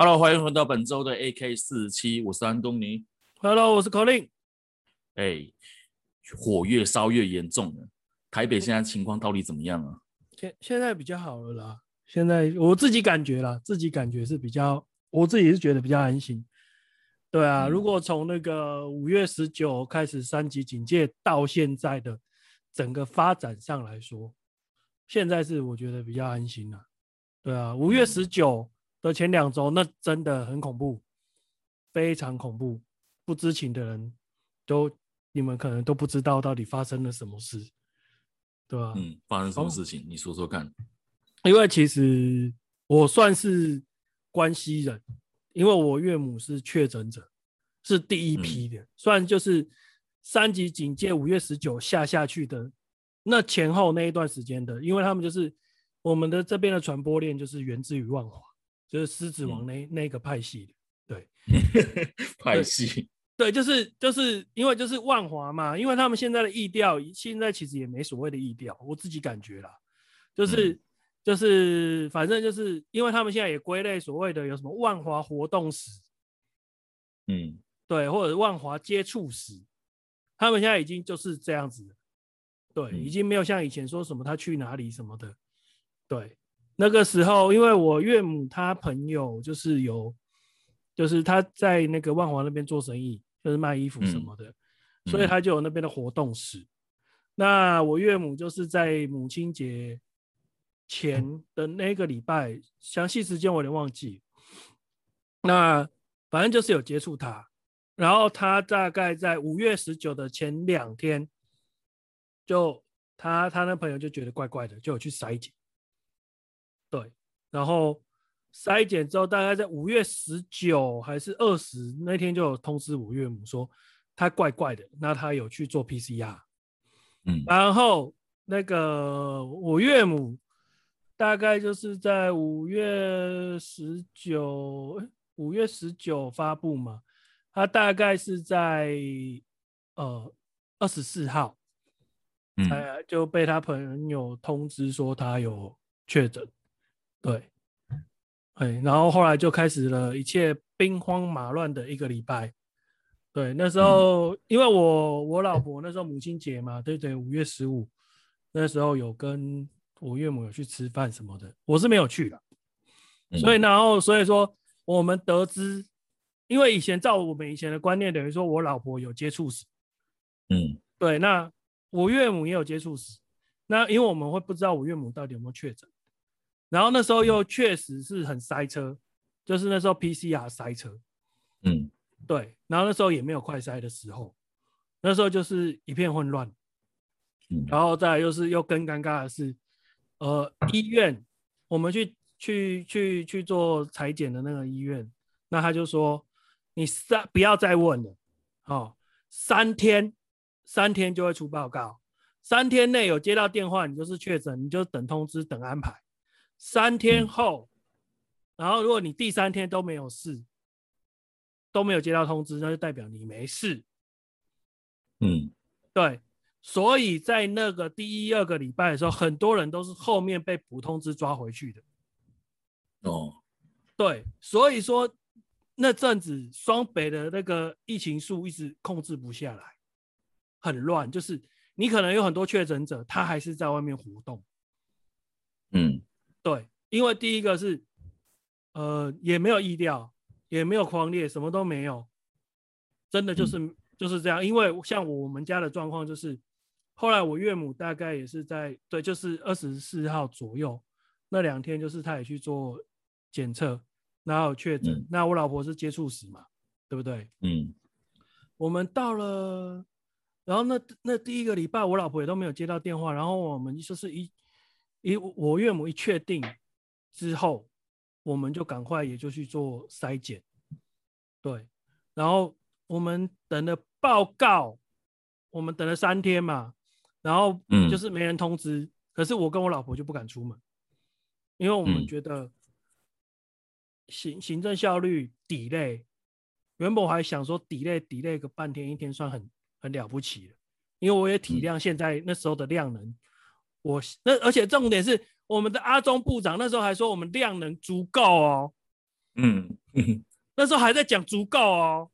Hello，欢迎回到本周的 AK 四十七，我是安东尼。Hello，我是 Colin。哎，火越烧越严重了。台北现在情况到底怎么样啊？现现在比较好了啦。现在我自己感觉啦，自己感觉是比较，我自己是觉得比较安心。对啊，嗯、如果从那个五月十九开始三级警戒到现在的整个发展上来说，现在是我觉得比较安心了。对啊，五月十九。的前两周，那真的很恐怖，非常恐怖。不知情的人都，你们可能都不知道到底发生了什么事，对吧？嗯，发生什么事情？哦、你说说看。因为其实我算是关系人，因为我岳母是确诊者，是第一批的。嗯、虽然就是三级警戒五月十九下下去的那前后那一段时间的，因为他们就是我们的这边的传播链就是源自于万华。就是狮子王那、嗯、那个派系的，对，派系，对，就是就是因为就是万华嘛，因为他们现在的意调，现在其实也没所谓的意调，我自己感觉啦，就是、嗯、就是反正就是因为他们现在也归类所谓的有什么万华活动史，嗯，对，或者万华接触史，他们现在已经就是这样子，对，嗯、已经没有像以前说什么他去哪里什么的，对。那个时候，因为我岳母她朋友就是有，就是她在那个万华那边做生意，就是卖衣服什么的，所以她就有那边的活动室。那我岳母就是在母亲节前的那个礼拜，详细时间我有点忘记。那反正就是有接触他，然后他大概在五月十九的前两天，就他他那朋友就觉得怪怪的，就有去筛检。对，然后筛检之后，大概在五月十九还是二十那天就有通知我岳母说他怪怪的，那他有去做 PCR，嗯，然后那个我岳母大概就是在五月十九，五月十九发布嘛，他大概是在呃二十四号，嗯，就被他朋友通知说他有确诊。对，哎，然后后来就开始了一切兵荒马乱的一个礼拜。对，那时候、嗯、因为我我老婆那时候母亲节嘛，对对，五月十五，那时候有跟我岳母有去吃饭什么的，我是没有去的。嗯、所以然后所以说我们得知，因为以前照我们以前的观念，等于说我老婆有接触史。嗯，对，那我岳母也有接触史，那因为我们会不知道我岳母到底有没有确诊。然后那时候又确实是很塞车，就是那时候 PCR 塞车，嗯，对。然后那时候也没有快筛的时候，那时候就是一片混乱。嗯，然后再来又是又更尴尬的是，呃，医院我们去去去去做裁剪的那个医院，那他就说你三不要再问了，哦，三天三天就会出报告，三天内有接到电话你就是确诊，你就等通知等安排。三天后，嗯、然后如果你第三天都没有事，都没有接到通知，那就代表你没事。嗯，对，所以在那个第一、二个礼拜的时候，很多人都是后面被补通知抓回去的。哦，对，所以说那阵子双北的那个疫情数一直控制不下来，很乱，就是你可能有很多确诊者，他还是在外面活动。嗯。对，因为第一个是，呃，也没有意料，也没有狂烈，什么都没有，真的就是、嗯、就是这样。因为像我们家的状况就是，后来我岳母大概也是在对，就是二十四号左右那两天，就是他也去做检测，然后确诊。嗯、那我老婆是接触史嘛，对不对？嗯。我们到了，然后那那第一个礼拜，我老婆也都没有接到电话，然后我们就是一。一我岳母一确定之后，我们就赶快也就去做筛检，对，然后我们等了报告，我们等了三天嘛，然后就是没人通知，嗯、可是我跟我老婆就不敢出门，因为我们觉得行行政效率 delay，原本我还想说 delay delay 个半天一天算很很了不起了，因为我也体谅现在那时候的量能。我那而且重点是我们的阿中部长那时候还说我们量能足够哦，嗯，那时候还在讲足够哦，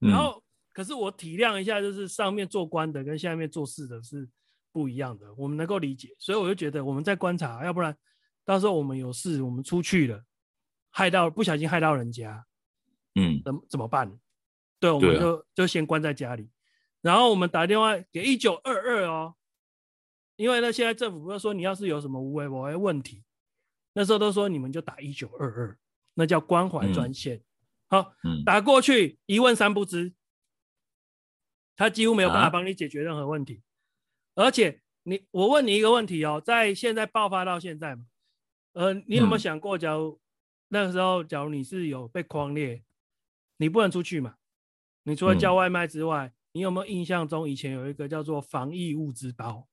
嗯。然后可是我体谅一下，就是上面做官的跟下面做事的是不一样的，我们能够理解，所以我就觉得我们在观察，要不然到时候我们有事，我们出去了，害到不小心害到人家，嗯怎怎么办？对，我们就就先关在家里，然后我们打电话给一九二二哦，因为呢，现在政府不是说你要是有什么无为无为问题，那时候都说你们就打一九二二，那叫关怀专线。好，嗯打过去一问三不知，他几乎没有办法啊帮你解决任何问题，而且你我问你一个问题哦，在现在爆发到现在嘛，呃，你有没有嗯想过，假如那个时候，假如你是有被框列，你不能出去嘛？你除了叫外卖之外，你有没有印象中以前有一个叫做防疫物资包？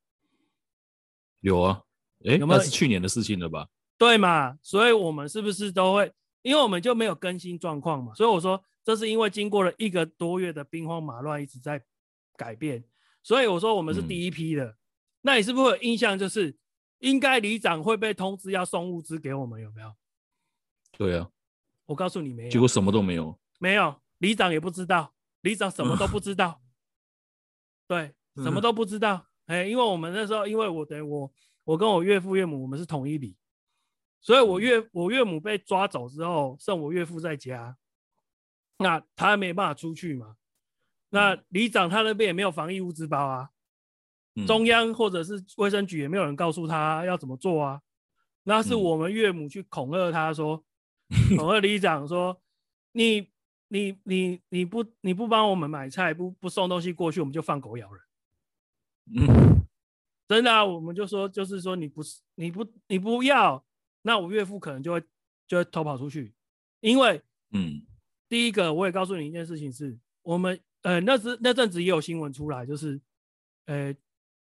有啊，哎，有没有那是去年的事情了吧？对嘛？所以我们是不是都会？因为我们就没有更新状况嘛，所以我说这是因为经过了一个多月的兵荒马乱，一直在改变，所以我说我们是第一批的。那你是不是会有印象？就是应该里长会被通知要送物资给我们，有没有？对啊，我告诉你没有，结果什么都没有。没有，里长也不知道，里长什么都不知道，对，什么都不知道。哎、因为我们那时候，因为我等于我，我跟我岳父岳母，我们是同一里，所以我岳我岳母被抓走之后，剩我岳父在家，那他没办法出去嘛。那里长他那边也没有防疫物资包啊，嗯中央或者是卫生局也没有人告诉他要怎么做啊。那是我们岳母去恐吓他说，恐吓里长说，你你你你不你不帮我们买菜，不不送东西过去，我们就放狗咬人。嗯。真的啊，我们就说就是说你不是你不你不要，那我岳父可能就会就会偷跑出去，因为嗯。第一个我也告诉你一件事情是，我们呃那时那阵子也有新闻出来，就是呃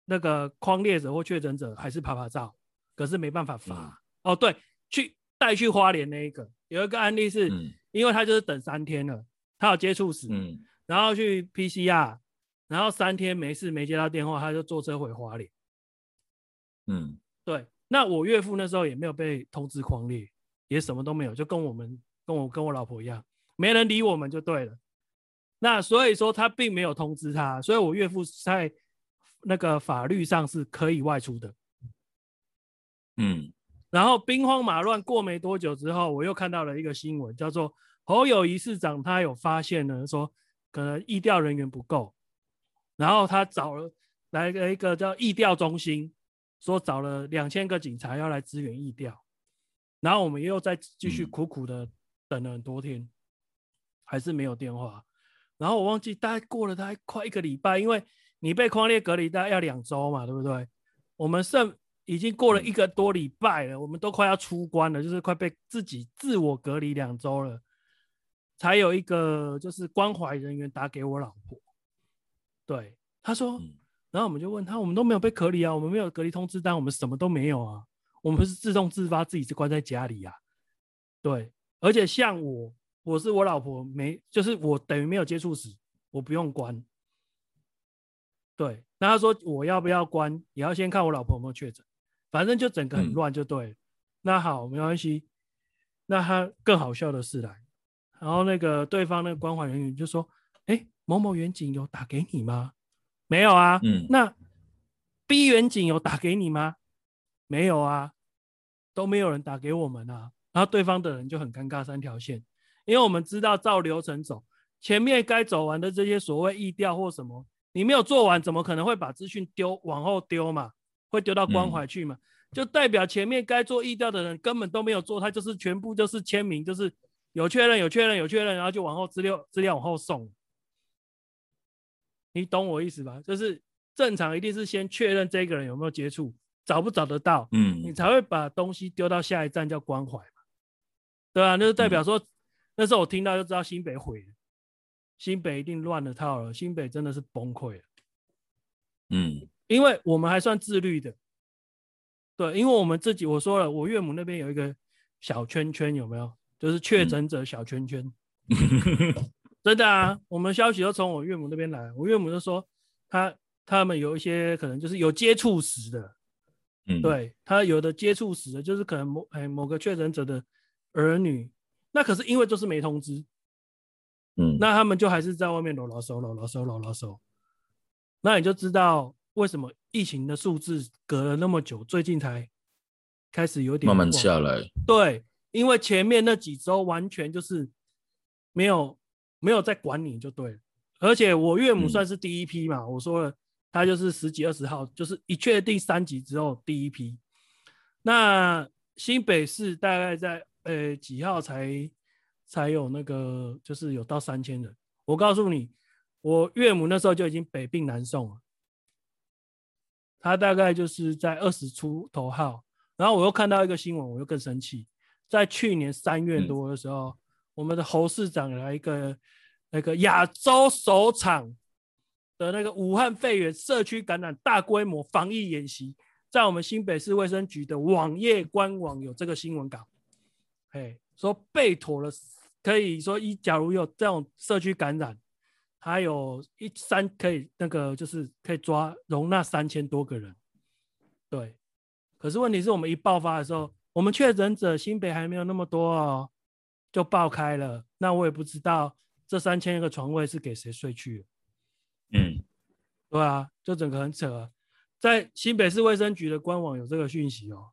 那个匡列者或确诊者还是拍拍照，可是没办法发。嗯。哦，对，去带去花莲那一个。有一个案例是，嗯。因为他就是等三天了，他有接触史，嗯。然后去 PCR，然后三天没事没接到电话，他就坐车回花莲。嗯对，那我岳父那时候也没有被通知狂烈，也什么都没有，就跟我们跟我跟我老婆一样，没人理我们就对了。那所以说他并没有通知他，所以我岳父在那个法律上是可以外出的。嗯然后兵荒马乱过没多久之后，我又看到了一个新闻，叫做侯友谊市长他有发现呢，说可能疫调人员不够，然后他找了来了一个叫疫调中心，说找了两千个警察要来支援疫调，然后我们又再继续苦苦的等了很多天，还是没有电话，然后我忘记大概过了大概快一个礼拜，因为你被框列隔离大概要两周嘛，对不对？我们剩。已经过了一个多礼拜了，我们都快要出关了，就是快被自己自我隔离两周了，才有一个就是关怀人员打给我老婆，对，他说，然后我们就问他，我们都没有被隔离啊，我们没有隔离通知单，我们什么都没有啊，我们不是自动自发自己是关在家里啊，对，而且像我，我是我老婆没，就是我等于没有接触史，我不用关，对，那他说我要不要关，也要先看我老婆有没有确诊。反正就整个很乱就对了。嗯、那好，没关系。那他更好笑的是来，然后那个对方那个关怀人员就说：“哎、欸，某某远景有打给你吗？没有啊。嗯，那 B 远景有打给你吗？没有啊，都没有人打给我们啊。然后对方的人就很尴尬，三条线，因为我们知道照流程走，前面该走完的这些所谓意调或什么，你没有做完，怎么可能会把资讯丢往后丢嘛？”会丢到关怀去嘛？就代表前面该做意调的人根本都没有做，他就是全部就是签名，就是有确认、有确认、有确认，然后就往后资料资料往后送。你懂我意思吧？就是正常一定是先确认这个人有没有接触，找不找得到，嗯，你才会把东西丢到下一站叫关怀嘛，对啊，那就代表说，那时候我听到就知道新北毁了，新北一定乱了套了，新北真的是崩溃了，嗯。因为我们还算自律的，对，因为我们自己我说了，我岳母那边有一个小圈圈，有没有？就是确诊者小圈圈，嗯、真的啊，我们消息都从我岳母那边来，我岳母就说他他们有一些可能就是有接触史的，嗯，对他有的接触史的，就是可能某哎某个确诊者的儿女那可是因为就是没通知，嗯，那他们就还是在外面搂搂手、搂搂手、搂搂手。那你就知道为什么疫情的数字隔了那么久，最近才开始有点慢慢下来。对，因为前面那几周完全就是没有没有在管你就对了。而且我岳母算是第一批嘛，嗯、我说了，她就是十几二十号，就是一确定三级之后第一批。那新北市大概在呃几号才才有那个，就是有到三千人。我告诉你。我岳母那时候就已经北病南送了，她大概就是在二十出头号，然后我又看到一个新闻，我又更生气。在去年三月多的时候，嗯、我们的侯市长来一个那个亚洲首场的那个武汉肺炎社区感染大规模防疫演习，在我们新北市卫生局的网页官网有这个新闻稿，哎，说备妥了，可以说一假如有这种社区感染。还有一三可以那个就是可以抓容纳三千多个人，对。可是问题是我们一爆发的时候，我们确诊者新北还没有那么多哦，就爆开了。那我也不知道这三千个床位是给谁睡去。嗯，对啊，就整个很扯。在新北市卫生局的官网有这个讯息哦，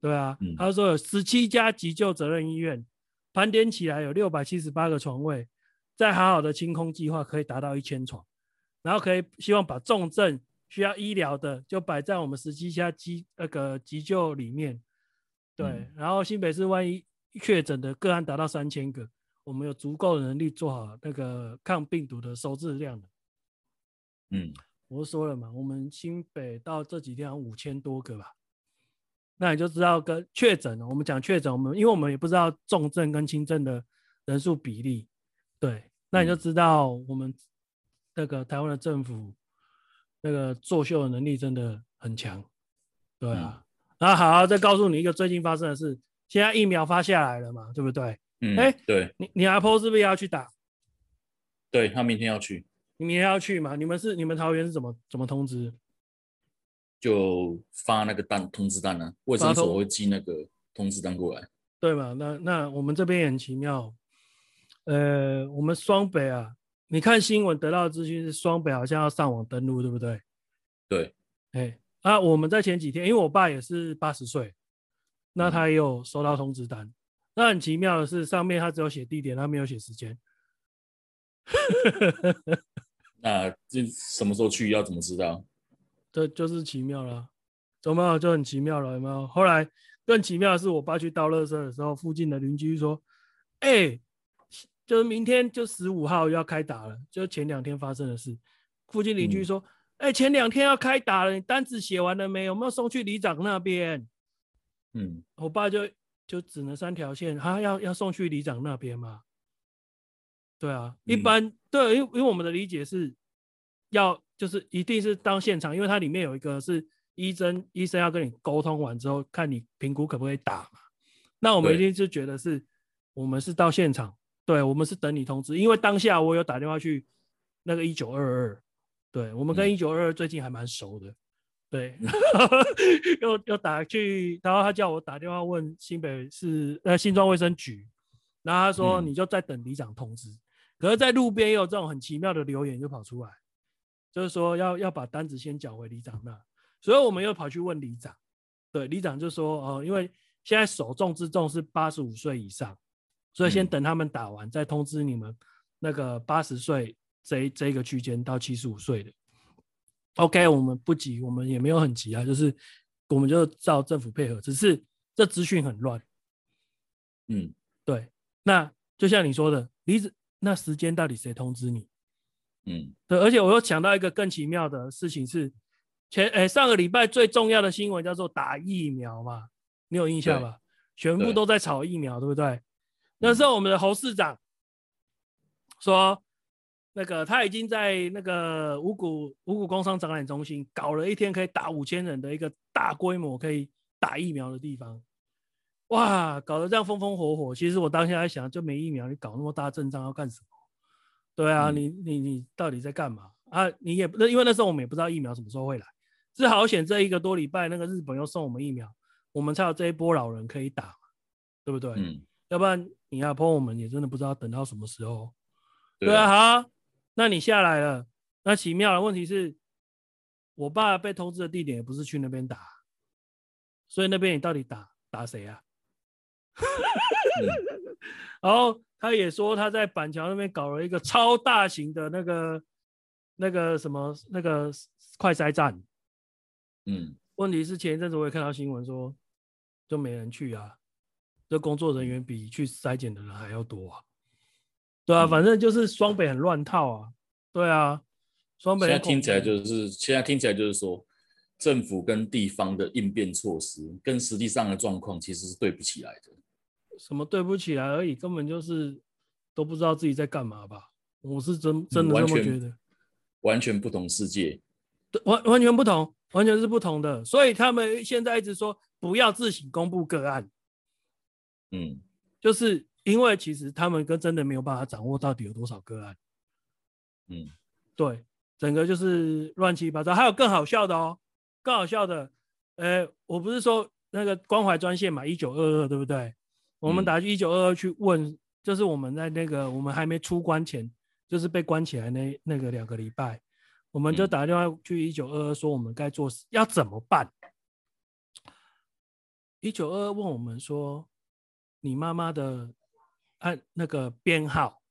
对啊，嗯、他说有十七家急救责任医院，盘点起来有六百七十八个床位。再好好的清空计划可以达到一千床，然后可以希望把重症需要医疗的就摆在我们十七家急那个急救里面，对，嗯、然后新北市万一确诊的个案达到三千个，我们有足够的能力做好那个抗病毒的收治量的。嗯，我说了嘛，我们新北到这几天五千多个吧，那你就知道跟确诊，我们讲确诊，我们因为我们也不知道重症跟轻症的人数比例。对，那你就知道我们那个台湾的政府那个作秀的能力真的很强，对啊。那、嗯、好，再告诉你一个最近发生的事，现在疫苗发下来了嘛，对不对？嗯，哎，对，你你阿婆是不是也要去打？对，他明天要去。你明天要去吗？你们是你们桃园是怎么怎么通知？就发那个单通知单呢、啊，卫生所会寄那个通知单过来。对嘛？那那我们这边也很奇妙。呃，我们双北啊，你看新闻得到的资讯是双北好像要上网登录，对不对？对，哎，啊，我们在前几天，因为我爸也是八十岁，那他也有收到通知单。嗯、那很奇妙的是，上面他只有写地点，他没有写时间。那这什么时候去？要怎么知道？这就是奇妙了，有没有？就很奇妙了，有没有？后来更奇妙的是，我爸去倒垃圾的时候，附近的邻居说：“哎、欸。”就是明天就十五号要开打了，就前两天发生的事。附近邻居说：“哎、嗯欸，前两天要开打了，你单子写完了没有？有没有送去里长那边？”嗯，我爸就就只能三条线，他要要送去里长那边嘛？对啊，一般、嗯、对，因为因为我们的理解是要就是一定是当现场，因为它里面有一个是医生，医生要跟你沟通完之后，看你评估可不可以打嘛。那我们一定是觉得是我们是到现场。对，我们是等你通知，因为当下我有打电话去那个一九二二，对，我们跟一九二二最近还蛮熟的，对，又又打去，然后他叫我打电话问新北市呃新庄卫生局，然后他说你就在等里长通知，嗯、可是在路边也有这种很奇妙的留言就跑出来，就是说要要把单子先缴回里长那，所以我们又跑去问里长，对，里长就说哦、呃，因为现在首重之重是八十五岁以上。所以先等他们打完，再通知你们那个八十岁这这个区间到七十五岁的。OK，我们不急，我们也没有很急啊，就是我们就照政府配合，只是这资讯很乱。嗯，对。那就像你说的，离子那时间到底谁通知你？嗯，对。而且我又想到一个更奇妙的事情是，前诶上个礼拜最重要的新闻叫做打疫苗嘛，你有印象吧？全部都在炒疫苗，对不对？那时候我们的侯市长说，那个他已经在那个五股五股工商展览中心搞了一天可以打五千人的一个大规模可以打疫苗的地方，哇，搞得这样风风火火。其实我当下在想，就没疫苗，你搞那么大阵仗要干什么？对啊，你你你到底在干嘛啊？你也那因为那时候我们也不知道疫苗什么时候会来，是好险这一个多礼拜那个日本又送我们疫苗，我们才有这一波老人可以打，对不对？嗯。要不然你要 PO 我们也真的不知道等到什么时候。对啊，对啊，好，那你下来了，那奇妙的问题是，我爸被通知的地点也不是去那边打，所以那边你到底打打谁啊？嗯、然后他也说他在板桥那边搞了一个超大型的那个那个什么那个快筛站，嗯，问题是前一阵子我也看到新闻说，就没人去啊，这工作人员比去筛检的人还要多啊。对啊，反正就是双北很乱套啊。对啊，双北。现在听起来就是，现在听起来就是说，政府跟地方的应变措施跟实际上的状况其实是对不起来的。什么对不起来而已，根本就是都不知道自己在干嘛吧？我是真真的这么觉得。完，完全不同世界。对，完完全不同，完全是不同的。所以他们现在一直说不要自行公布个案。嗯，就是。因为其实他们跟真的没有办法掌握到底有多少个案，嗯，对，整个就是乱七八糟。还有更好笑的哦，更好笑的，呃，我不是说那个关怀专线嘛，一九二二，对不对？我们打去一九二二去问，就是我们在那个我们还没出关前，就是被关起来那那个两个礼拜，我们就打电话去一九二二说我们该做要怎么办。一九二二问我们说，你妈妈的。按那个编号，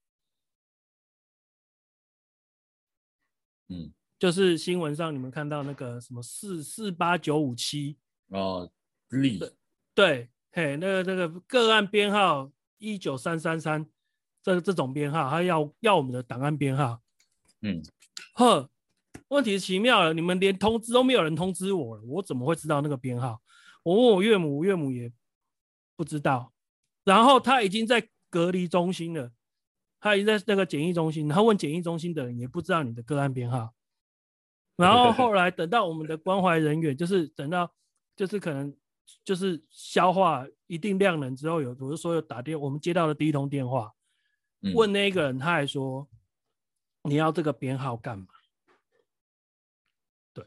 嗯，就是新闻上你们看到那个什么四四八九五七哦，例对，嘿，那个那个个案编号一九三三三，这这种编号，他要要我们的档案编号，嗯，呵，问题是奇妙了，你们连通知都没有人通知我了，我怎么会知道那个编号？我问我岳母，岳母也不知道，然后他已经在。隔离中心了，他已经在那个检疫中心，然后问检疫中心的人也不知道你的个案编号，然后后来等到我们的关怀人员，就是等到就是可能就是消化一定量能之后，有我就说有打电，我们接到了第一通电话，问那个人，他还说你要这个编号干嘛？对，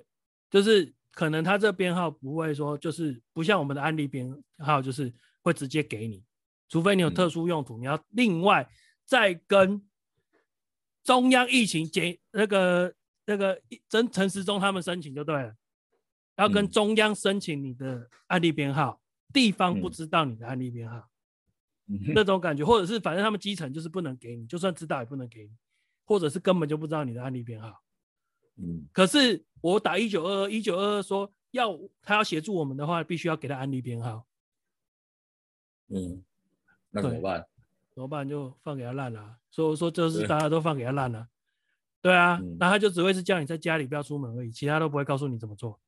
就是可能他这编号不会说，就是不像我们的案例编号，就是会直接给你。除非你有特殊用途，嗯、你要另外再跟中央疫情检那个那个陈陈时中他们申请就对了，要跟中央申请你的案例编号，嗯、地方不知道你的案例编号，嗯、那种感觉，或者是反正他们基层就是不能给你，就算知道也不能给你，或者是根本就不知道你的案例编号。嗯，可是我打一九二二一九二二说要他要协助我们的话，必须要给他案例编号。嗯。那怎么办？怎么办？就放给他烂了、啊。所以我说，就是大家都放给他烂了、啊。对啊，嗯、那他就只会是叫你在家里不要出门而已，其他都不会告诉你怎么做。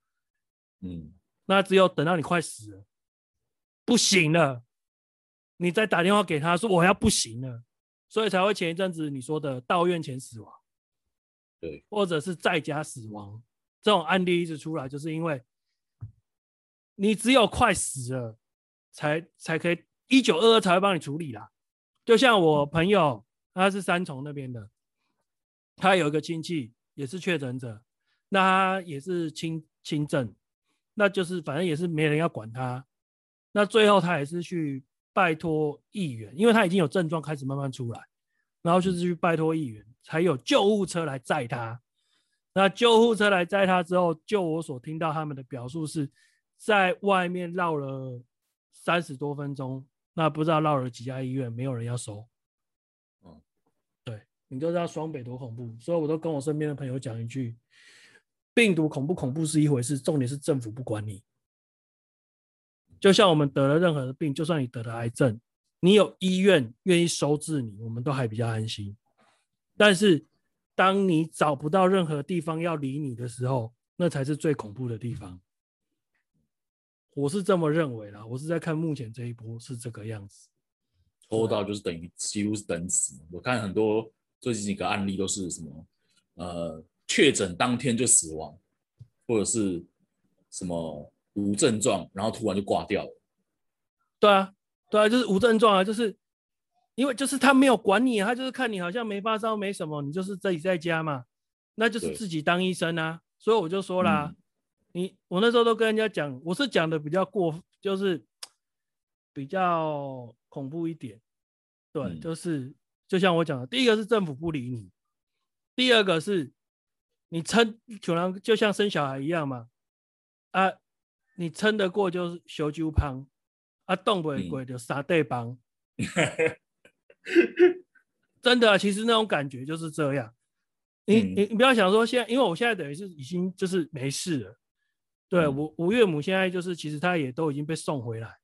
嗯，那只有等到你快死了，不行了，你再打电话给他说我要不行了，所以才会前一阵子你说的到院前死亡，对，或者是在家死亡这种案例一直出来，就是因为你只有快死了才才可以。一九二二才会帮你处理啦，就像我朋友，他是三重那边的，他有一个亲戚也是确诊者，那他也是轻轻症，那就是反正也是没人要管他，那最后他也是去拜托议员，因为他已经有症状开始慢慢出来，然后就是去拜托议员，才有救护车来载他。那救护车来载他之后，就我所听到他们的表述是在外面绕了三十多分钟。那不知道绕了几家医院，没有人要收。嗯，对，你就知道双北多恐怖，所以我都跟我身边的朋友讲一句：病毒恐不恐怖是一回事，重点是政府不管你。就像我们得了任何的病，就算你得了癌症，你有医院愿意收治你，我们都还比较安心。但是当你找不到任何地方要理你的时候，那才是最恐怖的地方。我是这么认为的，我是在看目前这一波是这个样子，抽到就是等于几乎是等死。我看很多最近几个案例都是什么，呃，确诊当天就死亡，或者是什么无症状，然后突然就挂掉了。对啊，对啊，就是无症状啊，就是因为就是他没有管你，他就是看你好像没发烧没什么，你就是自己在家嘛，那就是自己当医生啊。所以我就说啦。嗯你我那时候都跟人家讲，我是讲的比较过，就是比较恐怖一点。对，嗯、就是就像我讲的，第一个是政府不理你，第二个是你撑，就像就像生小孩一样嘛，啊，你撑得过就是小酒胖，啊，动不过就杀对帮。嗯真的、啊，其实那种感觉就是这样。你你你不要想说现在，因为我现在等于是已经就是没事了。对，我、嗯、我岳母现在就是其实她也都已经被送回来，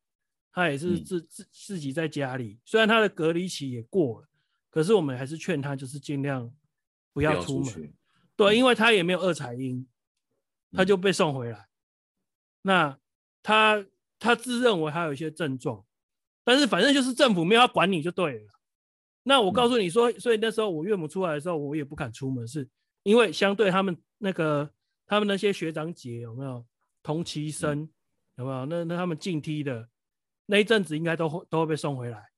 她也是自自自己在家里。虽然她的隔离期也过了，可是我们还是劝她就是尽量不要出门。出对，因为她也没有二彩阴，她就被送回来。嗯、那她她自认为还有一些症状，但是反正就是政府没有要管你就对了。那我告诉你说，所以那时候我岳母出来的时候，我也不敢出门，是因为相对他们那个他们那些学长姐有没有同期生有没有？那那他们进梯的那一阵子应该都会都会被送回来。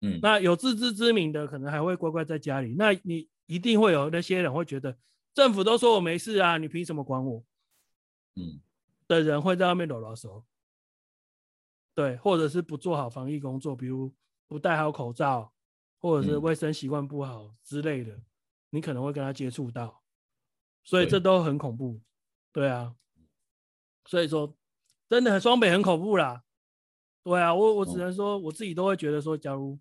嗯，那有自知之明的可能还会乖乖在家里。那你一定会有那些人会觉得政府都说我没事啊，你凭什么管我？嗯，的人会在外面啰啰嗦。对，或者是不做好防疫工作，比如不戴好口罩。或者是卫生习惯不好之类的，嗯、你可能会跟他接触到，所以这都很恐怖，对，对啊，所以说真的很双北很恐怖啦，对啊，我我只能说我自己都会觉得说，假如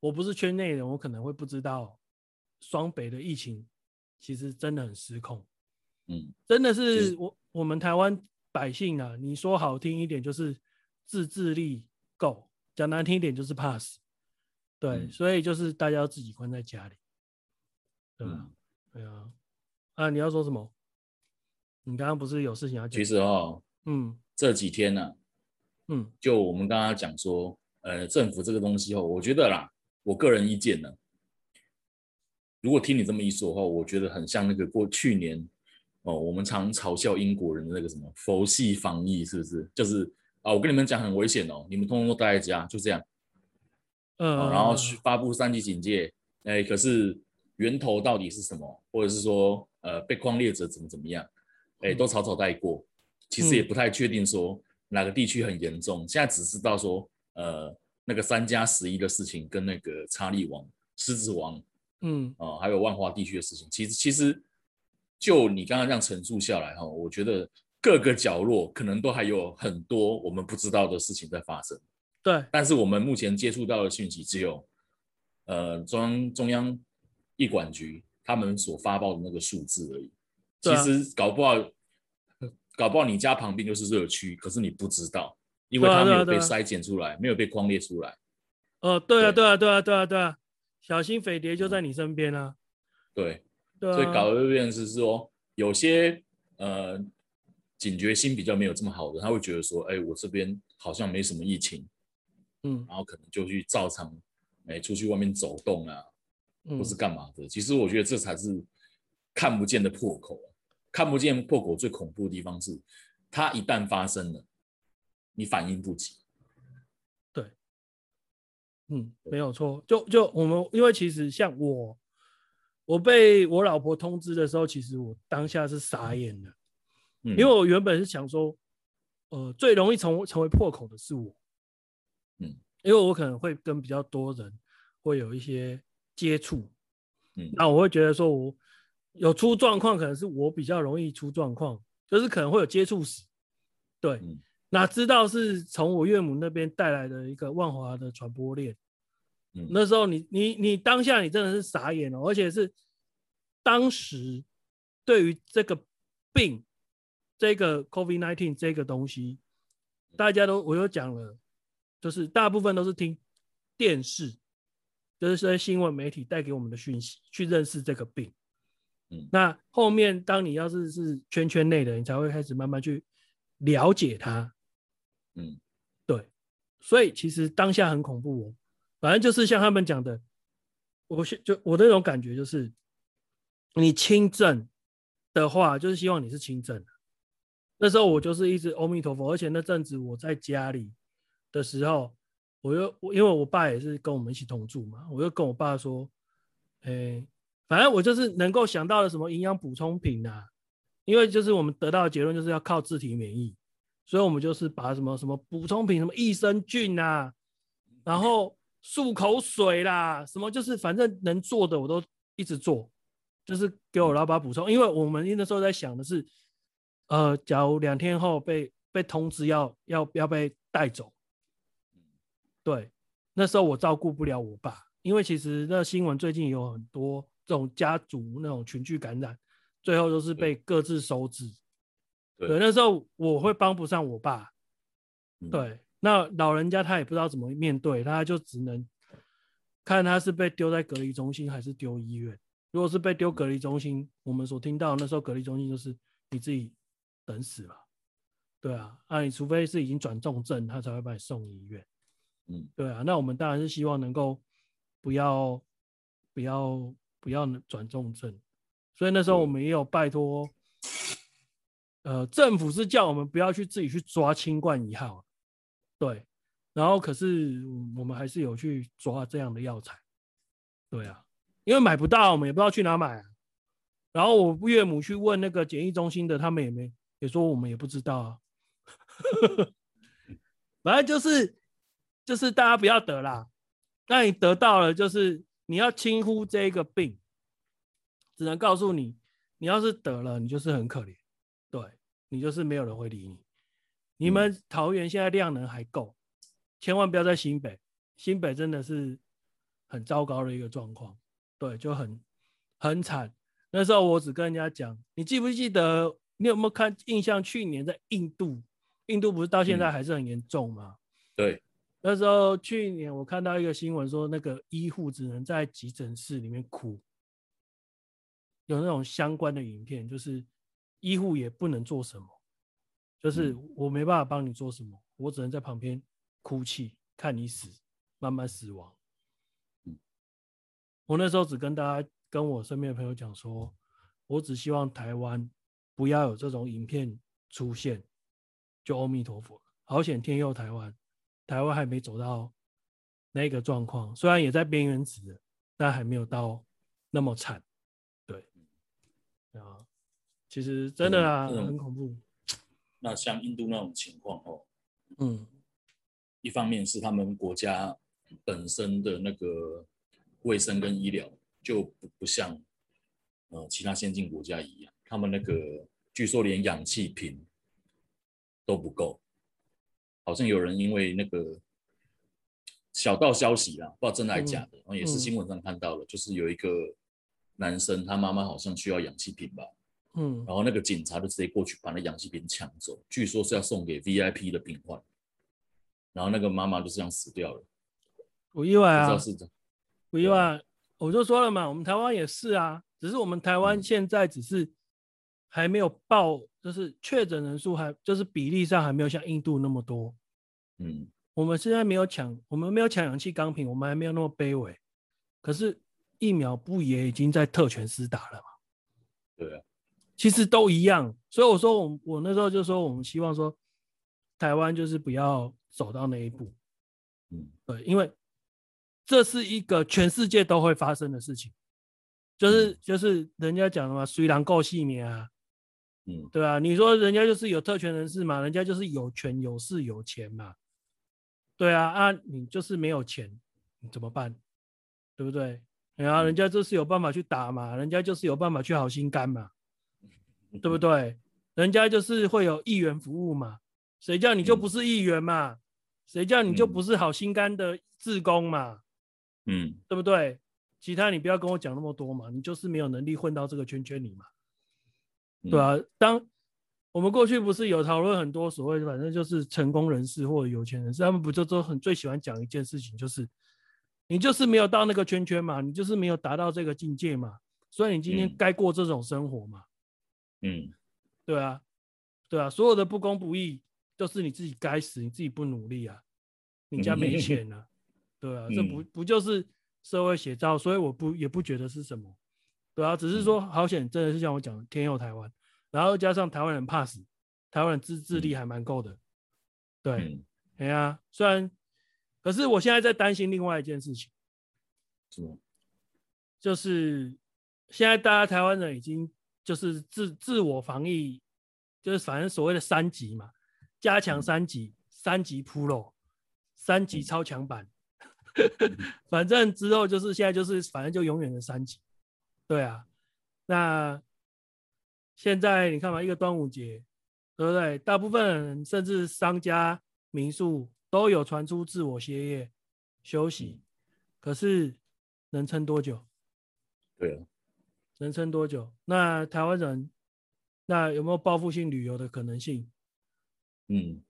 我不是圈内人，我可能会不知道双北的疫情其实真的很失控，嗯，真的是我我们台湾百姓啊，你说好听一点就是自制力够，讲难听一点就是怕死。对，嗯、所以就是大家要自己关在家里，对吧？嗯、对啊，啊，你要说什么？你刚刚不是有事情要讲？其实哦，嗯，这几天呢、啊，嗯，就我们刚刚讲说，呃，政府这个东西哦，我觉得啦，我个人意见呢，如果听你这么一说的话，我觉得很像那个过去年哦，我们常嘲笑英国人的那个什么佛系防疫，是不是？就是啊，我跟你们讲很危险哦，你们通通都待在家，就这样。嗯、哦，然后发布三级警戒，哎，可是源头到底是什么？或者是说，呃，被框列者怎么怎么样？哎，都草草带过，其实也不太确定说哪个地区很严重。嗯、现在只知道说，呃，那个三加十一的事情跟那个查理王、狮子王，嗯，啊、呃，还有万华地区的事情，其实其实就你刚刚这样陈述下来哈，我觉得各个角落可能都还有很多我们不知道的事情在发生。对，但是我们目前接触到的讯息只有，呃，中央中央疫管局他们所发报的那个数字而已。其实搞不好，搞不好你家旁边就是热区，可是你不知道，因为他没有被筛检出来，没有被框列出来。哦，对啊，对啊，对啊，对啊，对啊，小心匪谍就在你身边啊。对，所以搞的变成是说，有些呃警觉心比较没有这么好的，他会觉得说，哎，我这边好像没什么疫情。嗯，然后可能就去照常，哎，出去外面走动啊，或是干嘛的。嗯、其实我觉得这才是看不见的破口。看不见破口最恐怖的地方是，它一旦发生了，你反应不及。对，嗯，没有错。就就我们，因为其实像我，我被我老婆通知的时候，其实我当下是傻眼的，嗯、因为我原本是想说，呃，最容易成成为破口的是我。嗯，因为我可能会跟比较多人会有一些接触，嗯，那我会觉得说，我有出状况，可能是我比较容易出状况，就是可能会有接触史，对，嗯、哪知道是从我岳母那边带来的一个万华的传播链，嗯，那时候你你你当下你真的是傻眼了，而且是当时对于这个病，这个 COVID nineteen 这个东西，大家都我又讲了。就是大部分都是听电视，就是这些新闻媒体带给我们的讯息，去认识这个病。嗯，那后面当你要是是圈圈内的，你才会开始慢慢去了解它。嗯，对。所以其实当下很恐怖哦，反正就是像他们讲的，我就我的那种感觉就是，你轻症的话，就是希望你是轻症。那时候我就是一直阿弥陀佛，而且那阵子我在家里。的时候，我又我因为我爸也是跟我们一起同住嘛，我又跟我爸说，哎、欸，反正我就是能够想到的什么营养补充品啊，因为就是我们得到的结论就是要靠自体免疫，所以我们就是把什么什么补充品，什么益生菌啊，然后漱口水啦，什么就是反正能做的我都一直做，就是给我老板补充。因为我们那时候在想的是，呃，假如两天后被被通知要要要被带走，对，那时候我照顾不了我爸，因为其实那新闻最近有很多这种家族那种群聚感染，最后都是被各自收治。对，对，那时候我会帮不上我爸，对。那老人家他也不知道怎么面对，他就只能看他是被丢在隔离中心还是丢医院。如果是被丢隔离中心，我们所听到那时候隔离中心就是你自己等死了，对啊，啊，你除非是已经转重症，他才会把你送医院。嗯，对啊，那我们当然是希望能够不要不要不要转重症，所以那时候我们也有拜托，呃，政府是叫我们不要去自己去抓清冠一号。对，然后可是我们还是有去抓这样的药材，对啊，因为买不到，我们也不知道去哪买啊。然后我岳母去问那个检疫中心的，他们也没也说我们也不知道啊。反正就是就是大家不要得啦，那你得到了，就是你要轻忽这个病，只能告诉你，你要是得了，你就是很可怜，对，你就是没有人会理你。你们桃园现在量能还够，千万不要在新北，新北真的是很糟糕的一个状况，对，就很很惨。那时候我只跟人家讲，你记不记得？你有没有看印象？去年在印度，印度不是到现在还是很严重吗？嗯，对，那时候去年我看到一个新闻说，那个医护只能在急诊室里面哭，有那种相关的影片，就是医护也不能做什么。就是我没办法帮你做什么，嗯、我只能在旁边哭泣，看你死，慢慢死亡。嗯、我那时候只跟大家、跟我身边的朋友讲说，我只希望台湾不要有这种影片出现，就阿弥陀佛。好险天佑台湾，台湾还没走到那个状况，虽然也在边缘值，但还没有到那么惨。对，啊，其实真的啊，嗯、很恐怖。那像印度那种情况哦，嗯，一方面是他们国家本身的那个卫生跟医疗就不不像呃其他先进国家一样，他们那个据说连氧气瓶都不够，好像有人因为那个小道消息啦，不知道真的还是假的，然后也是新闻上看到了，就是有一个男生他妈妈好像需要氧气瓶吧。嗯，然后那个警察就直接过去把那氧气瓶抢走，据说是要送给 VIP 的病患，然后那个妈妈就这样死掉了。不意外啊，不意外，我就说了嘛，我们台湾也是啊，只是我们台湾现在只是还没有报，就是确诊人数还就是比例上还没有像印度那么多。嗯，我们现在没有抢，我们没有抢氧气钢瓶，我们还没有那么卑微，可是疫苗不也已经在特权施打了吗？对啊。其实都一样，所以我说我我那时候就说我们希望说台湾就是不要走到那一步，嗯，对，因为这是一个全世界都会发生的事情，就是就是人家讲的嘛，虽然够细腻啊，嗯，对啊，你说人家就是有特权人士嘛，人家就是有权有势有钱嘛，对啊，啊，你就是没有钱，你怎么办？对不对？然后人家就是有办法去打嘛，人家就是有办法去好心肝嘛。对不对？人家就是会有议员服务嘛，谁叫你就不是议员嘛？嗯、谁叫你就不是好心肝的志工嘛？嗯，对不对？其他你不要跟我讲那么多嘛，你就是没有能力混到这个圈圈里嘛，嗯、对啊，当我们过去不是有讨论很多所谓反正就是成功人士或者有钱人士，他们不就都很最喜欢讲一件事情，就是你就是没有到那个圈圈嘛，你就是没有达到这个境界嘛，所以你今天该过这种生活嘛。嗯，对啊，对啊，所有的不公不义都是你自己该死，你自己不努力啊，你家没钱啊，对啊，这不不就是社会写照？所以我不也不觉得是什么，对啊，只是说好险，真的是像我讲的，天佑台湾，然后加上台湾人怕死，台湾人自制力还蛮够的，对，哎呀，虽然，可是我现在在担心另外一件事情，什么？就是现在大家台湾人已经。就是自自我防疫，就是反正所谓的三级嘛，加强三级，三级 Pro，三级超强版，反正之后就是现在就是反正就永远的三级，对啊。那现在你看嘛，一个端午节，对不对？大部分人甚至商家、民宿都有传出自我歇业、休息，可是能撑多久？对啊，能撑多久？那台湾人，那有没有报复性旅游的可能性？嗯，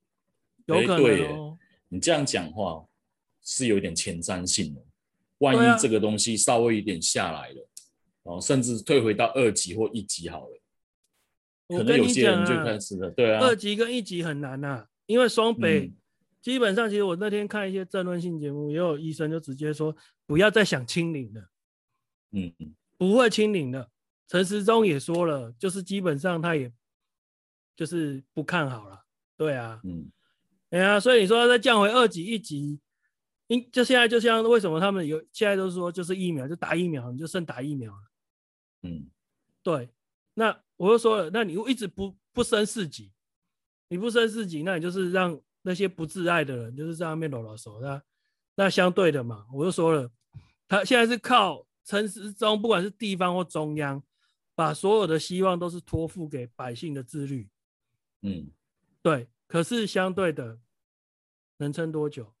有可能哦。你这样讲话是有点前瞻性的，万一这个东西稍微有点下来了，然后甚至退回到二级或一级好了，可能有些人就开始了。对啊，二级跟一级很难呐，因为双北基本上，其实我那天看一些政论性节目，也有医生就直接说，不要再想清零了。嗯，不会清零的。陈时中也说了，就是基本上他也就是不看好了。对啊，嗯。哎呀，所以你说再降回二级、一级，因就现在就像为什么他们有现在都说就是疫苗就打疫苗，你就剩打疫苗了。嗯，对。那我就说了，那你一直不不升四级，你不升四级，那你就是让那些不自爱的人就是在那边搂搂手。那那相对的嘛，我就说了，他现在是靠陈时中，不管是地方或中央，把所有的希望都是托付给百姓的自律。嗯，对。可是相对的，能撑多久？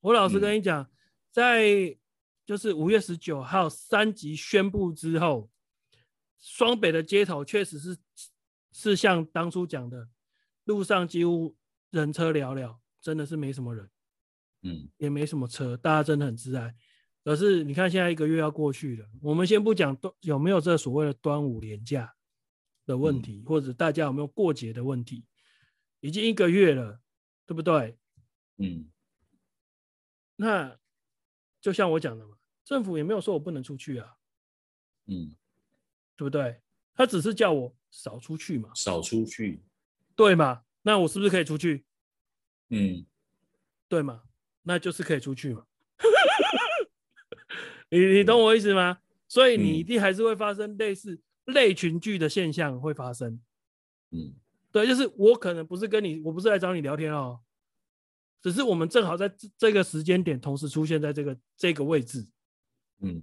我老实跟你讲，在就是五月十九号三级宣布之后，双北的街头确实是是像当初讲的，路上几乎人车寥寥，真的是没什么人，嗯，也没什么车，大家真的很自爱。可是你看，现在一个月要过去了，我们先不讲端有没有这所谓的端午连假的问题，或者大家有没有过节的问题。已经一个月了，对不对？嗯，那就像我讲的嘛，政府也没有说我不能出去啊，嗯，对不对？他只是叫我少出去嘛，少出去，对嘛？那我是不是可以出去？嗯，对嘛？那就是可以出去嘛。你你懂我意思吗？所以你一定还是会发生类似类群聚的现象会发生，嗯。对，就是我可能不是跟你，我不是来找你聊天哦，只是我们正好在这个时间点同时出现在这个这个位置。嗯，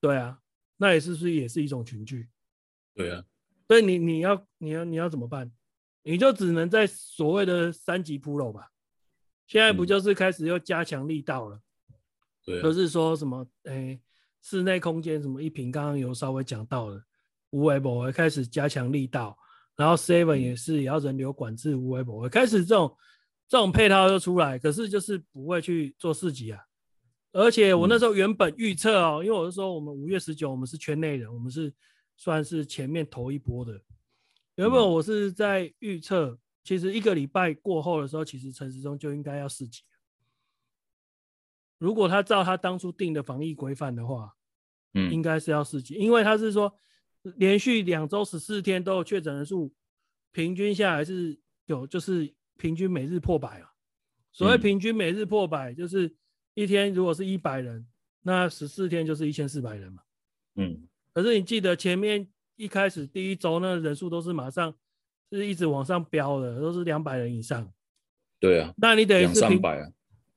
对啊，那也是不是也是一种群聚？对啊，所以你你要你要你要怎么办？你就只能在所谓的三级铺路吧。现在不就是开始又加强力道了？对、啊，都是说什么？哎，室内空间什么一平，刚刚有稍微讲到了，无为不为开始加强力道。然后 Seven 也是也要人流管制，无微不微，开始这种这种配套就出来，可是就是不会去做四级啊。而且我那时候原本预测哦，因为我是说我们五月十九我们是圈内人，我们是算是前面头一波的。原本我是在预测，其实一个礼拜过后的时候，其实陈时中就应该要四级。如果他照他当初定的防疫规范的话，嗯，应该是要四级，因为他是说。连续两周十四天都有确诊人数，平均下来是有，就是平均每日破百啊。所谓平均每日破百，就是一天如果是一百人，那十四天就是一千四百人嘛。嗯。可是你记得前面一开始第一周那个人数都是马上是一直往上飙的，都是两百人以上。对啊。那你等于是两三百啊。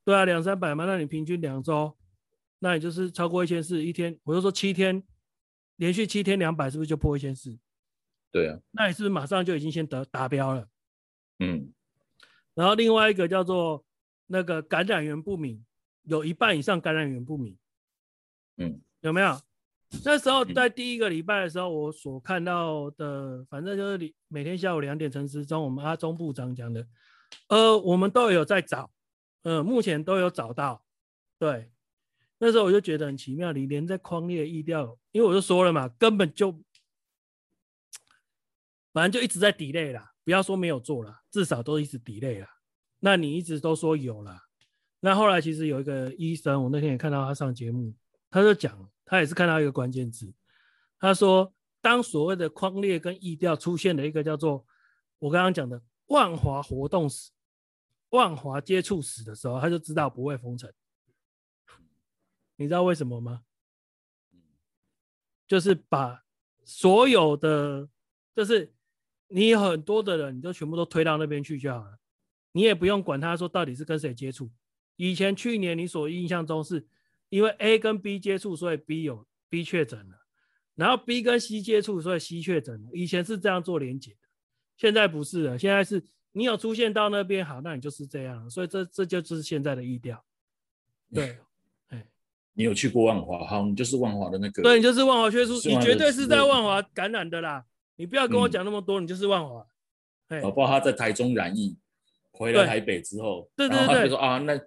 对啊，两三百嘛，那你平均两周，那你就是超过一千四一天，我就说七天。连续七天两百，是不是就破一千四？对啊，那你是不是马上就已经先得达标了？嗯，然后另外一个叫做那个感染源不明，有一半以上感染源不明。嗯，有没有？那时候在第一个礼拜的时候，我所看到的，反正就是每天下午两点，陈时中我们阿中部长讲的，呃，我们都有在找，呃，目前都有找到，对。那时候我就觉得很奇妙，你连在框列意调，因为我就说了嘛，根本就反正就一直在 delay 啦，不要说没有做了，至少都一直 delay 啦。那你一直都说有了，那后来其实有一个医生，我那天也看到他上节目，他就讲，他也是看到一个关键字，他说当所谓的框列跟疫调出现了一个叫做我刚刚讲的万华活动史、万华接触史的时候，他就知道不会封城。你知道为什么吗？就是把所有的，就是你很多的人，你就全部都推到那边去就好了。你也不用管他说到底是跟谁接触，以前去年你所印象中是因为 A 跟 B 接触，所以 B 有 B 确诊了，然后 B 跟 C 接触，所以 C 确诊了。以前是这样做连结的，现在不是了，现在是你有出现到那边好，那你就是这样，所以这这就是现在的意调。对，哎，你有去过万华，好，你就是万华的那个，对，你就是万华缺书，你绝对是在万华感染的啦，你不要跟我讲那么多，嗯、你就是万华。宝宝他在台中染疫，回来台北之后，对对对，对，他就说啊，那，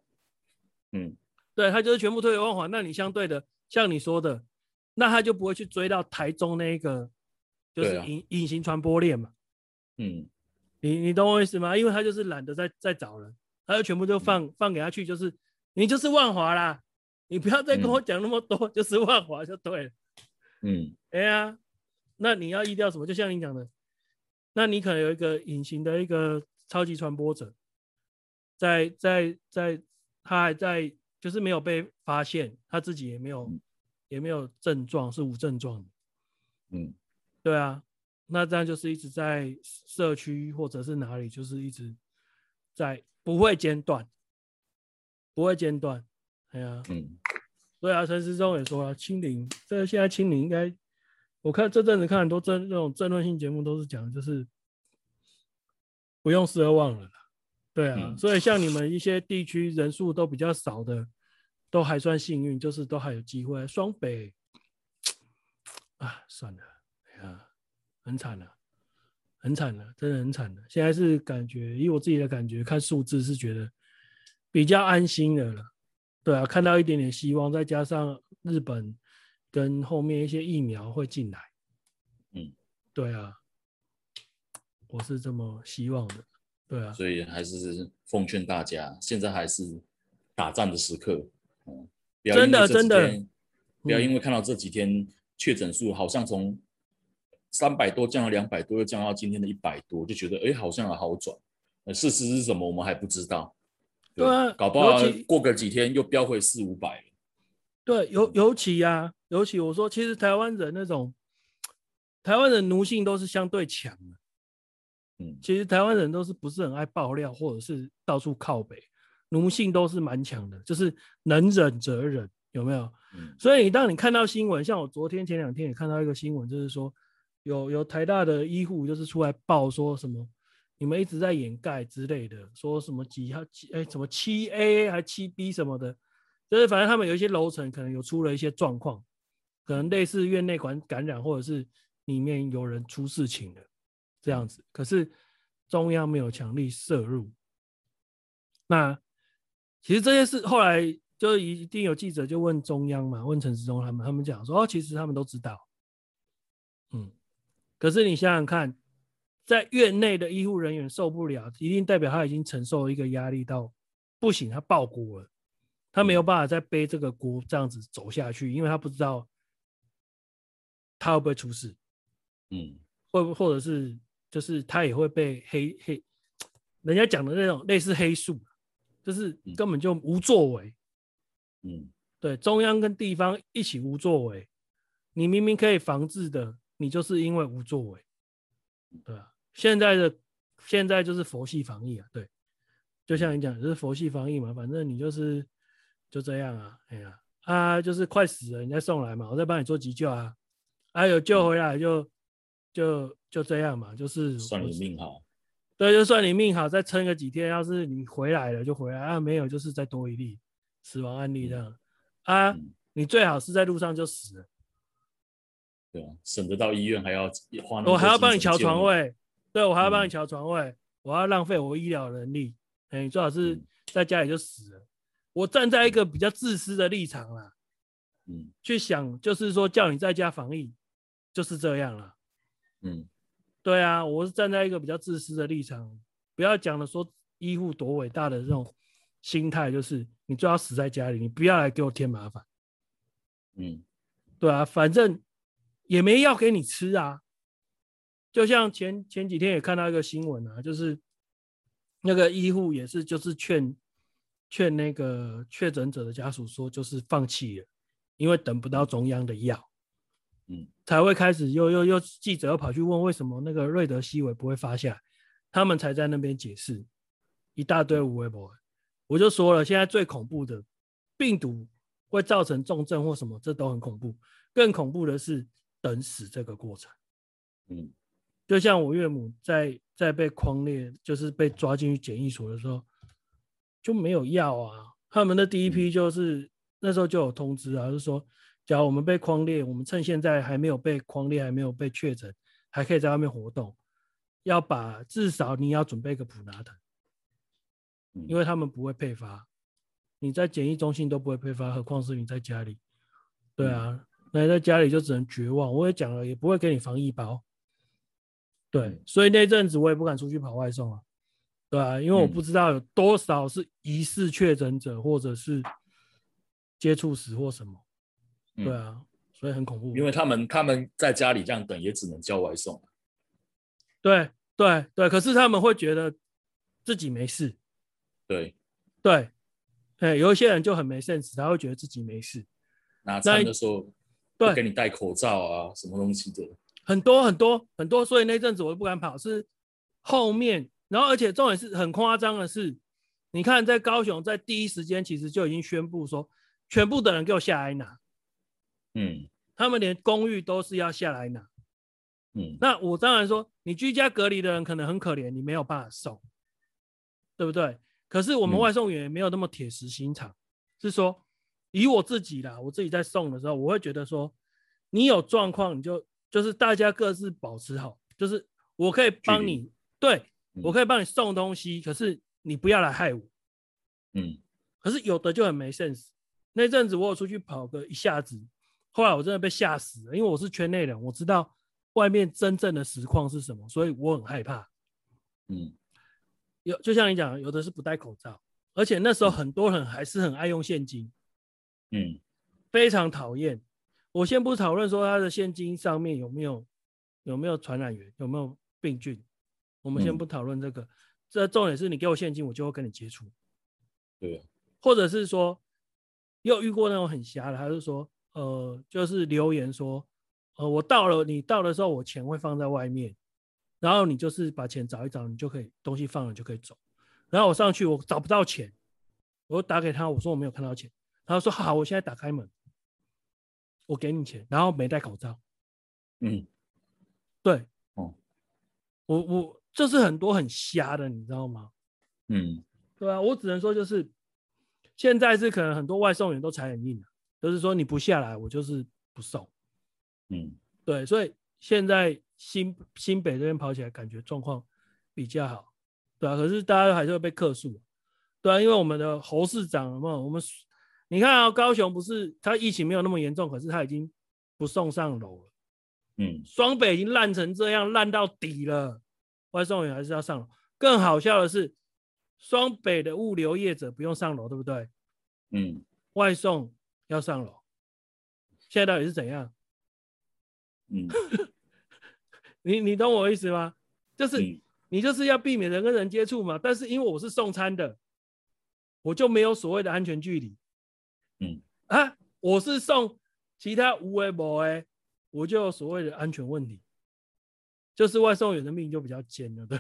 嗯，对他就是全部推给万华，那你相对的，像你说的，那他就不会去追到台中那一个，就是隐隐形传播链嘛，嗯，你你懂我意思吗？因为他就是懒得再再找人，他就全部就放、嗯、放给他去，就是你就是万华啦，你不要再跟我讲那么多，嗯、就是万华就对了，嗯，哎呀，那你要意料什么？就像你讲的。那你可能有一个隐形的一个超级传播者，在在在，他还在，就是没有被发现，他自己也没有、嗯、也没有症状，是无症状的。嗯，对啊，那这样就是一直在社区或者是哪里，就是一直在不会间断，不会间断。哎呀，嗯，对啊，陈时中也说了，清零，这现在清零应该。我看这阵子看很多争那种争论性节目，都是讲就是不用四二忘了，对啊、嗯，所以像你们一些地区人数都比较少的，都还算幸运，就是都还有机会。双北 啊，算了，哎呀，很惨了，很惨了，真的很惨了。现在是感觉，以我自己的感觉，看数字是觉得比较安心的了，对啊，看到一点点希望，再加上日本。跟后面一些疫苗会进来，嗯，对啊，我是这么希望的，对啊，所以还是奉劝大家，现在还是打仗的时刻，嗯，真的真的，不要因为看到这几天确诊数好像从三百多降到两百多，又降到今天的一百多，就觉得哎，好像有好转，呃，事实是什么我们还不知道，对啊，搞不好过个几天又飙回四五百了，对，尤尤其呀。尤其我说，其实台湾人那种，台湾人奴性都是相对强的。嗯，其实台湾人都是不是很爱爆料，或者是到处靠北，奴性都是蛮强的，就是能忍则忍，有没有？嗯。所以你当你看到新闻，像我昨天前两天也看到一个新闻，就是说有有台大的医护就是出来报说什么，你们一直在掩盖之类的，说什么几号几哎什么七 A 还七 B 什么的，就是反正他们有一些楼层可能有出了一些状况。可能类似院内感感染，或者是里面有人出事情了，这样子。可是中央没有强力摄入。那其实这些事后来就一定有记者就问中央嘛，问陈时中他们，他们讲说哦，其实他们都知道。嗯，可是你想想看，在院内的医护人员受不了，一定代表他已经承受一个压力到不行，他爆锅了，他没有办法再背这个锅这样子走下去，因为他不知道。他会不会出事？嗯，会不或者是就是他也会被黑黑，人家讲的那种类似黑数，就是根本就无作为。嗯，对，中央跟地方一起无作为，你明明可以防治的，你就是因为无作为。对啊，现在的现在就是佛系防疫啊，对，就像你讲，就是佛系防疫嘛，反正你就是就这样啊，哎呀啊，就是快死了，你再送来嘛，我再帮你做急救啊。啊有救回来就就就这样嘛，就是算你命好。对，就算你命好，再撑个几天。要是你回来了就回来啊，没有就是再多一例死亡案例这样啊、嗯。你最好是在路上就死了，对啊，省得到医院还要花那。我还要帮你瞧床位，对，我还要帮你瞧床位，嗯、我要浪费我医疗能力。哎，你最好是在家里就死了。我站在一个比较自私的立场啦，嗯，去想就是说叫你在家防疫。就是这样了，嗯，对啊，我是站在一个比较自私的立场，不要讲了说医护多伟大的这种心态，就是你最好死在家里，你不要来给我添麻烦，嗯，对啊，反正也没药给你吃啊，就像前前几天也看到一个新闻啊，就是那个医护也是就是劝劝那个确诊者的家属说，就是放弃了，因为等不到中央的药。嗯，才会开始又又又记者又跑去问为什么那个瑞德西韦不会发下来，他们才在那边解释一大堆无微博，我就说了，现在最恐怖的病毒会造成重症或什么，这都很恐怖。更恐怖的是等死这个过程。嗯，就像我岳母在在被框列，就是被抓进去检疫所的时候，就没有药啊。他们的第一批就是、嗯、那时候就有通知啊，就说，假如我们被框列，我们趁现在还没有被框列，还没有被确诊，还可以在外面活动，要把至少你要准备个普拿疼。因为他们不会配发，你在检疫中心都不会配发，何况是你在家里。对啊，那你在家里就只能绝望。我也讲了，也不会给你防疫包。对，所以那阵子我也不敢出去跑外送啊。对啊，因为我不知道有多少是疑似确诊者，或者是接触史或什么。对啊，所以很恐怖。因为他们他们在家里这样等，也只能叫外送。对对对，可是他们会觉得自己没事。对，对，哎，有一些人就很没 sense，他会觉得自己没事。拿餐的时候，对，给你戴口罩啊，什么东西的，很多很多很多，所以那阵子我都不敢跑。是后面，然后而且重点是很夸张的是，你看在高雄，在第一时间其实就已经宣布说，全部的人给我下来拿。嗯，他们连公寓都是要下来拿。嗯，那我当然说，你居家隔离的人可能很可怜，你没有办法送，对不对？可是我们外送员也没有那么铁石心肠，嗯、是说以我自己啦，我自己在送的时候，我会觉得说，你有状况你就就是大家各自保持好，就是我可以帮你，对、嗯、我可以帮你送东西，可是你不要来害我。嗯，可是有的就很没 sense。那阵子我有出去跑个一下子，后来我真的被吓死了，因为我是圈内人，我知道外面真正的实况是什么，所以我很害怕。嗯。有，就像你讲，有的是不戴口罩，而且那时候很多人还是很爱用现金，嗯，非常讨厌。我先不讨论说他的现金上面有没有有没有传染源，有没有病菌，我们先不讨论这个。嗯、这重点是你给我现金，我就会跟你接触。对，或者是说，又遇过那种很瞎的，他就说，呃，就是留言说，呃，我到了，你到的时候，我钱会放在外面。然后你就是把钱找一找，你就可以东西放了就可以走。然后我上去我找不到钱，我打给他，我说我没有看到钱。他说好，我现在打开门，我给你钱。然后没戴口罩。嗯，对，哦，我我这是很多很瞎的，你知道吗？嗯，对啊，我只能说就是现在是可能很多外送员都踩很硬，就是说你不下来，我就是不送。嗯，对，所以现在。新新北这边跑起来感觉状况比较好，对啊，可是大家还是会被克诉，对啊，因为我们的侯市长有没有？我们你看啊，高雄不是他疫情没有那么严重，可是他已经不送上楼了。嗯，双北已经烂成这样，烂到底了，外送员还是要上楼。更好笑的是，双北的物流业者不用上楼，对不对？嗯，外送要上楼，现在到底是怎样？嗯。你你懂我意思吗？就是你就是要避免人跟人接触嘛。但是因为我是送餐的，我就没有所谓的安全距离。嗯啊，我是送其他无为博哎，我就有所谓的安全问题。就是外送员的命就比较尖了，对。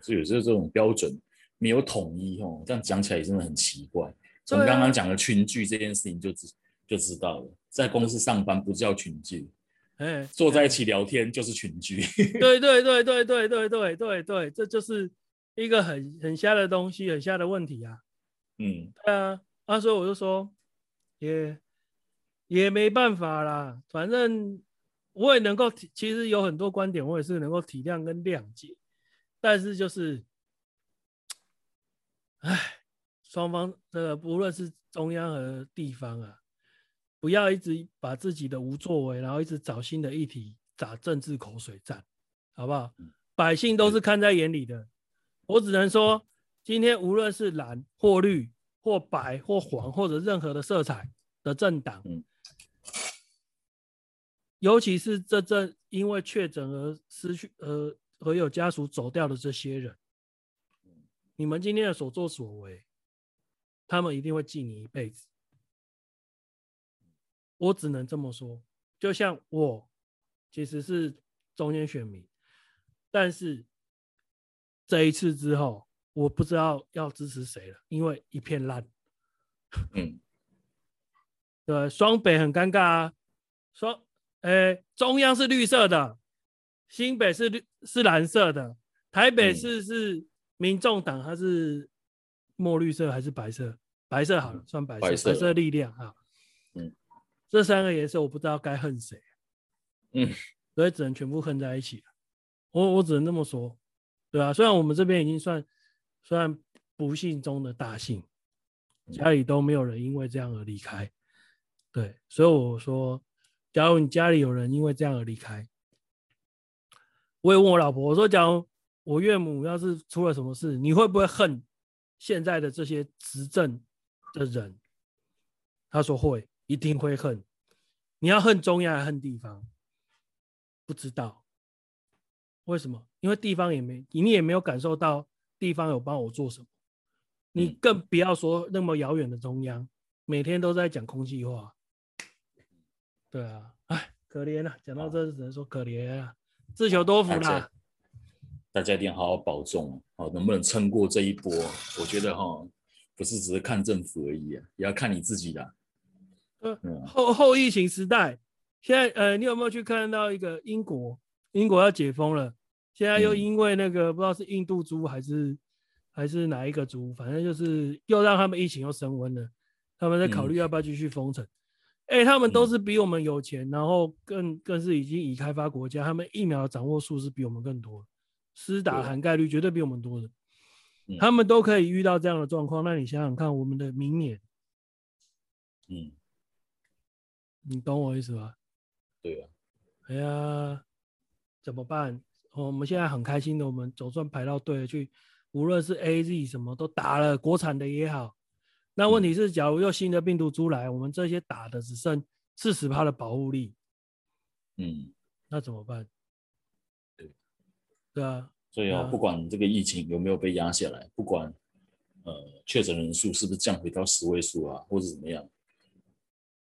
所以有时候这种标准没有统一哦，这样讲起来也真的很奇怪。从刚刚讲的群聚这件事情就知就知道了，在公司上班不叫群聚。哎，坐在一起聊天就是群聚。对对对对对对对对对，这就是一个很很瞎的东西，很瞎的问题啊。嗯，对啊，啊，所以我就说，也也没办法啦。反正我也能够体，其实有很多观点，我也是能够体谅跟谅解。但是就是，哎，双方这个不论是中央和地方啊。不要一直把自己的无作为，然后一直找新的议题打政治口水战，好不好？百姓都是看在眼里的。我只能说，今天无论是蓝或绿或白或黄或者任何的色彩的政党，尤其是这这因为确诊而失去呃和有家属走掉的这些人，你们今天的所作所为，他们一定会记你一辈子。我只能这么说，就像我其实是中间选民，但是这一次之后，我不知道要支持谁了，因为一片烂。嗯，对，双北很尴尬啊。双，诶，中央是绿色的，新北是绿是蓝色的，台北市是民众党，它是墨绿色还是白色？白色好了，算白色，白色，白色力量啊。嗯，这三个颜色我不知道该恨谁。嗯，所以只能全部恨在一起。我我只能这么说，对啊，虽然我们这边已经算算不幸中的大幸，家里都没有人因为这样而离开。对，所以我说，假如你家里有人因为这样而离开，我也问我老婆，我说，假如我岳母要是出了什么事，你会不会恨现在的这些执政的人？他说会，一定会恨。你要恨中央还恨地方？不知道为什么？因为地方也没你，也没有感受到地方有帮我做什么。你更不要说那么遥远的中央，每天都在讲空气话。对啊，哎，可怜啊！讲到这，只能说可怜啊，自求多福啦。大家，一定要好好保重哦，能不能撑过这一波？我觉得哈，不是只是看政府而已啊，也要看你自己的。嗯，后后疫情时代。现在呃，你有没有去看到一个英国？英国要解封了，现在又因为那个、嗯、不知道是印度猪还是还是哪一个猪，反正就是又让他们疫情又升温了。他们在考虑要不要继续封城。哎、嗯欸，他们都是比我们有钱，然后更更是已经已开发国家，他们疫苗的掌握数是比我们更多，施打含盖率绝对比我们多的。嗯、他们都可以遇到这样的状况，那你想想看，我们的明年，嗯，你懂我意思吧？对啊，哎呀，怎么办？我们现在很开心的，我们总算排到队了去，无论是 AZ 什么都打了，国产的也好。那问题是，假如又新的病毒株来，我们这些打的只剩四十趴的保护力，嗯，那怎么办？对，对啊。所以啊，不管这个疫情有没有被压下来，不管呃确诊人数是不是降回到十位数啊，或者怎么样，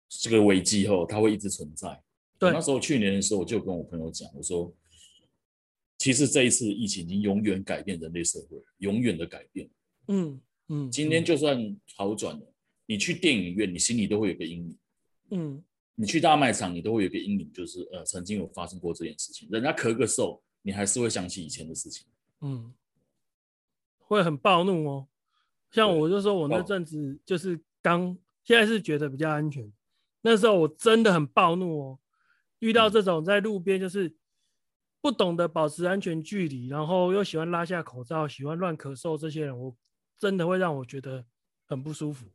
这个危机后它会一直存在。对，那时候去年的时候，我就跟我朋友讲，我说，其实这一次疫情已经永远改变人类社会，永远的改变。嗯嗯，今天就算好转了，你去电影院，你心里都会有个阴影。嗯，你去大卖场，你都会有个阴影，就是呃，曾经有发生过这件事情，人家咳个嗽，你还是会想起以前的事情。嗯，会很暴怒哦。像我就说我那阵子就是刚，现在是觉得比较安全，那时候我真的很暴怒哦。遇到这种在路边就是不懂得保持安全距离，然后又喜欢拉下口罩、喜欢乱咳嗽这些人，我真的会让我觉得很不舒服。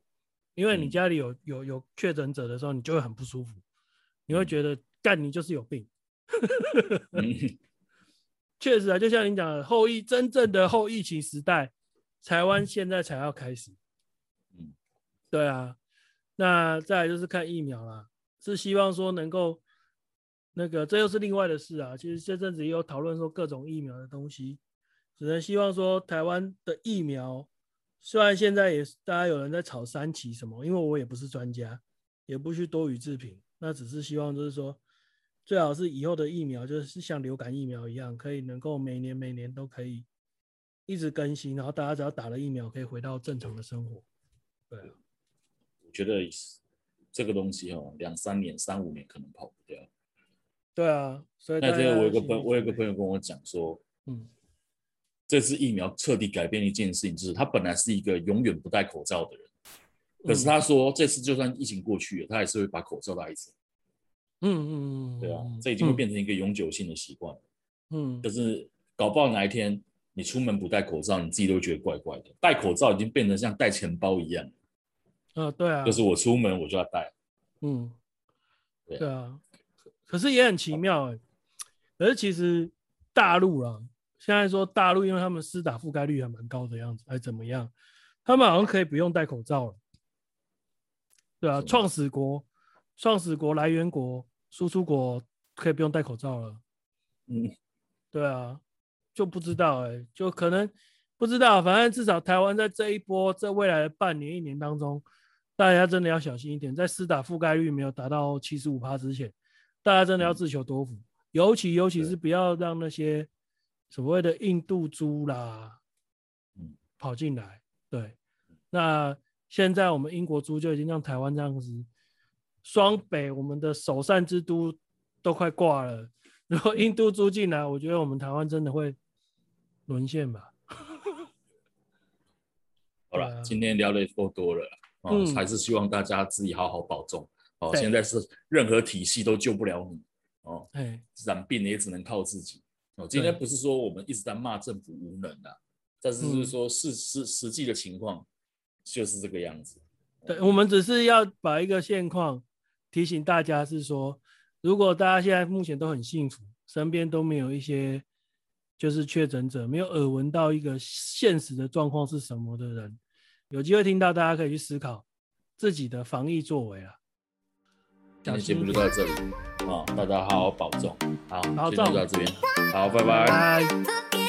因为你家里有有有确诊者的时候，你就会很不舒服，你会觉得干你就是有病。确实啊，就像你讲的，后疫真正的后疫情时代，台湾现在才要开始。嗯对啊，那再来就是看疫苗啦，是希望说能够。那个，这又是另外的事啊。其实这阵子也有讨论说各种疫苗的东西，只能希望说台湾的疫苗，虽然现在也是大家有人在炒三期什么，因为我也不是专家，也不去多语置评，那只是希望就是说，最好是以后的疫苗就是像流感疫苗一样，可以能够每年每年都可以一直更新，然后大家只要打了疫苗，可以回到正常的生活。对啊，我觉得这个东西哦，两三年、三五年可能跑不掉。对啊，所以那天我有个朋，我有个朋友跟我讲说，嗯，这次疫苗彻底改变一件事情，就是他本来是一个永远不戴口罩的人，可是他说这次就算疫情过去了，他还是会把口罩戴着。嗯嗯嗯，对啊，这已经会变成一个永久性的习惯。嗯，可是搞不好哪一天你出门不戴口罩，你自己都觉得怪怪的。戴口罩已经变成像戴钱包一样。啊，对啊，就是我出门我就要戴。嗯，对啊。可是也很奇妙哎、欸，可是其实大陆啊，现在说大陆，因为他们施打覆盖率还蛮高的样子，还怎么样？他们好像可以不用戴口罩了，对啊，创始国、创始国、来源国、输出国可以不用戴口罩了。嗯，对啊，就不知道哎、欸，就可能不知道，反正至少台湾在这一波、在未来的半年、一年当中，大家真的要小心一点，在施打覆盖率没有达到七十五趴之前。大家真的要自求多福，嗯、尤其尤其是不要让那些所谓的印度猪啦，嗯，跑进来。对，那现在我们英国猪就已经让台湾这样子，双北我们的首善之都都快挂了。如果印度租进来，我觉得我们台湾真的会沦陷吧。好了，今天聊的也够多了，哦、嗯，还是希望大家自己好好保重。哦，现在是任何体系都救不了你。哦，染病也只能靠自己。哦，今天不是说我们一直在骂政府无能啊，但是就是说事实实际的情况就是这个样子。对，我们只是要把一个现况提醒大家，是说，如果大家现在目前都很幸福，身边都没有一些就是确诊者，没有耳闻到一个现实的状况是什么的人，有机会听到，大家可以去思考自己的防疫作为啊。今天节目就到这里啊，大家好好保重，好，保重，就到这边，好，拜拜。拜拜。